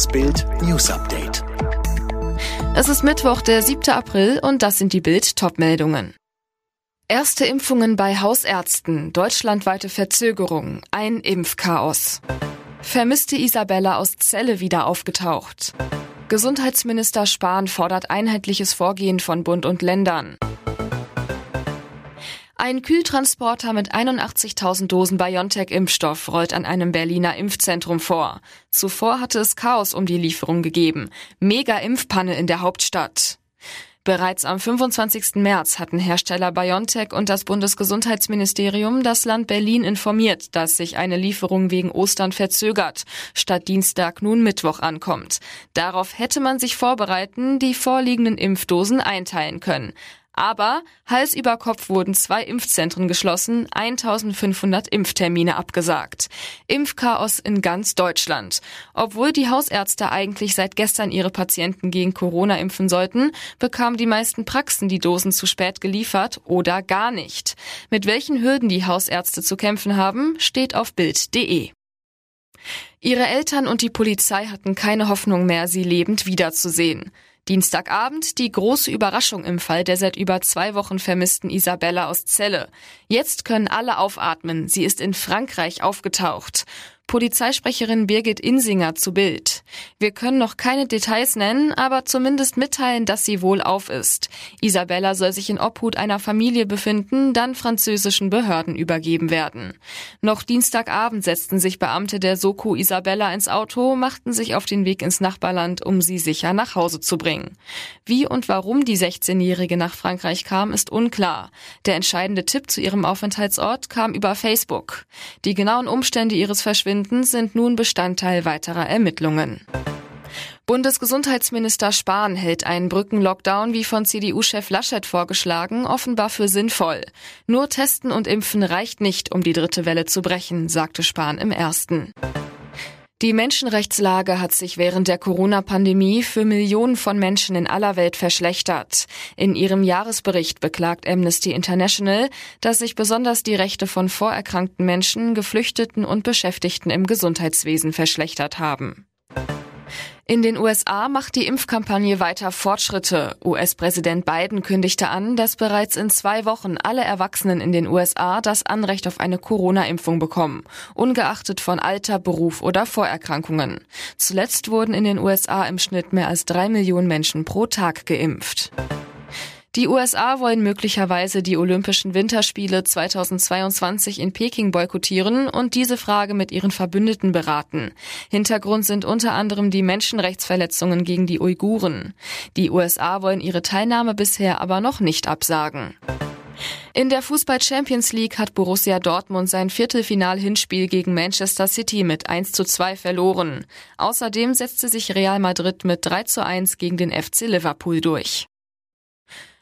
Das Bild News Update. Es ist Mittwoch, der 7. April und das sind die Bild Topmeldungen. Erste Impfungen bei Hausärzten, deutschlandweite Verzögerung, ein Impfchaos. Vermisste Isabella aus Celle wieder aufgetaucht. Gesundheitsminister Spahn fordert einheitliches Vorgehen von Bund und Ländern. Ein Kühltransporter mit 81.000 Dosen BioNTech-Impfstoff rollt an einem Berliner Impfzentrum vor. Zuvor hatte es Chaos um die Lieferung gegeben. Mega-Impfpanne in der Hauptstadt. Bereits am 25. März hatten Hersteller BioNTech und das Bundesgesundheitsministerium das Land Berlin informiert, dass sich eine Lieferung wegen Ostern verzögert, statt Dienstag nun Mittwoch ankommt. Darauf hätte man sich vorbereiten, die vorliegenden Impfdosen einteilen können. Aber Hals über Kopf wurden zwei Impfzentren geschlossen, 1500 Impftermine abgesagt. Impfchaos in ganz Deutschland. Obwohl die Hausärzte eigentlich seit gestern ihre Patienten gegen Corona impfen sollten, bekamen die meisten Praxen die Dosen zu spät geliefert oder gar nicht. Mit welchen Hürden die Hausärzte zu kämpfen haben, steht auf Bild.de. Ihre Eltern und die Polizei hatten keine Hoffnung mehr, sie lebend wiederzusehen. Dienstagabend die große Überraschung im Fall der seit über zwei Wochen vermissten Isabella aus Celle. Jetzt können alle aufatmen. Sie ist in Frankreich aufgetaucht. Polizeisprecherin Birgit Insinger zu Bild. Wir können noch keine Details nennen, aber zumindest mitteilen, dass sie wohlauf ist. Isabella soll sich in Obhut einer Familie befinden, dann französischen Behörden übergeben werden. Noch Dienstagabend setzten sich Beamte der Soko Isabella ins Auto, machten sich auf den Weg ins Nachbarland, um sie sicher nach Hause zu bringen. Wie und warum die 16-Jährige nach Frankreich kam, ist unklar. Der entscheidende Tipp zu ihrem Aufenthaltsort kam über Facebook. Die genauen Umstände ihres Verschwindens Verschwindens sind nun Bestandteil weiterer Ermittlungen. Bundesgesundheitsminister Spahn hält einen Brückenlockdown wie von CDU-Chef Laschet vorgeschlagen offenbar für sinnvoll. Nur Testen und Impfen reicht nicht, um die dritte Welle zu brechen, sagte Spahn im ersten. Die Menschenrechtslage hat sich während der Corona-Pandemie für Millionen von Menschen in aller Welt verschlechtert. In ihrem Jahresbericht beklagt Amnesty International, dass sich besonders die Rechte von vorerkrankten Menschen, Geflüchteten und Beschäftigten im Gesundheitswesen verschlechtert haben. In den USA macht die Impfkampagne weiter Fortschritte. US-Präsident Biden kündigte an, dass bereits in zwei Wochen alle Erwachsenen in den USA das Anrecht auf eine Corona-Impfung bekommen, ungeachtet von Alter, Beruf oder Vorerkrankungen. Zuletzt wurden in den USA im Schnitt mehr als drei Millionen Menschen pro Tag geimpft. Die USA wollen möglicherweise die Olympischen Winterspiele 2022 in Peking boykottieren und diese Frage mit ihren Verbündeten beraten. Hintergrund sind unter anderem die Menschenrechtsverletzungen gegen die Uiguren. Die USA wollen ihre Teilnahme bisher aber noch nicht absagen. In der Fußball Champions League hat Borussia Dortmund sein Viertelfinal-Hinspiel gegen Manchester City mit 1 zu 2 verloren. Außerdem setzte sich Real Madrid mit 3 zu 1 gegen den FC Liverpool durch.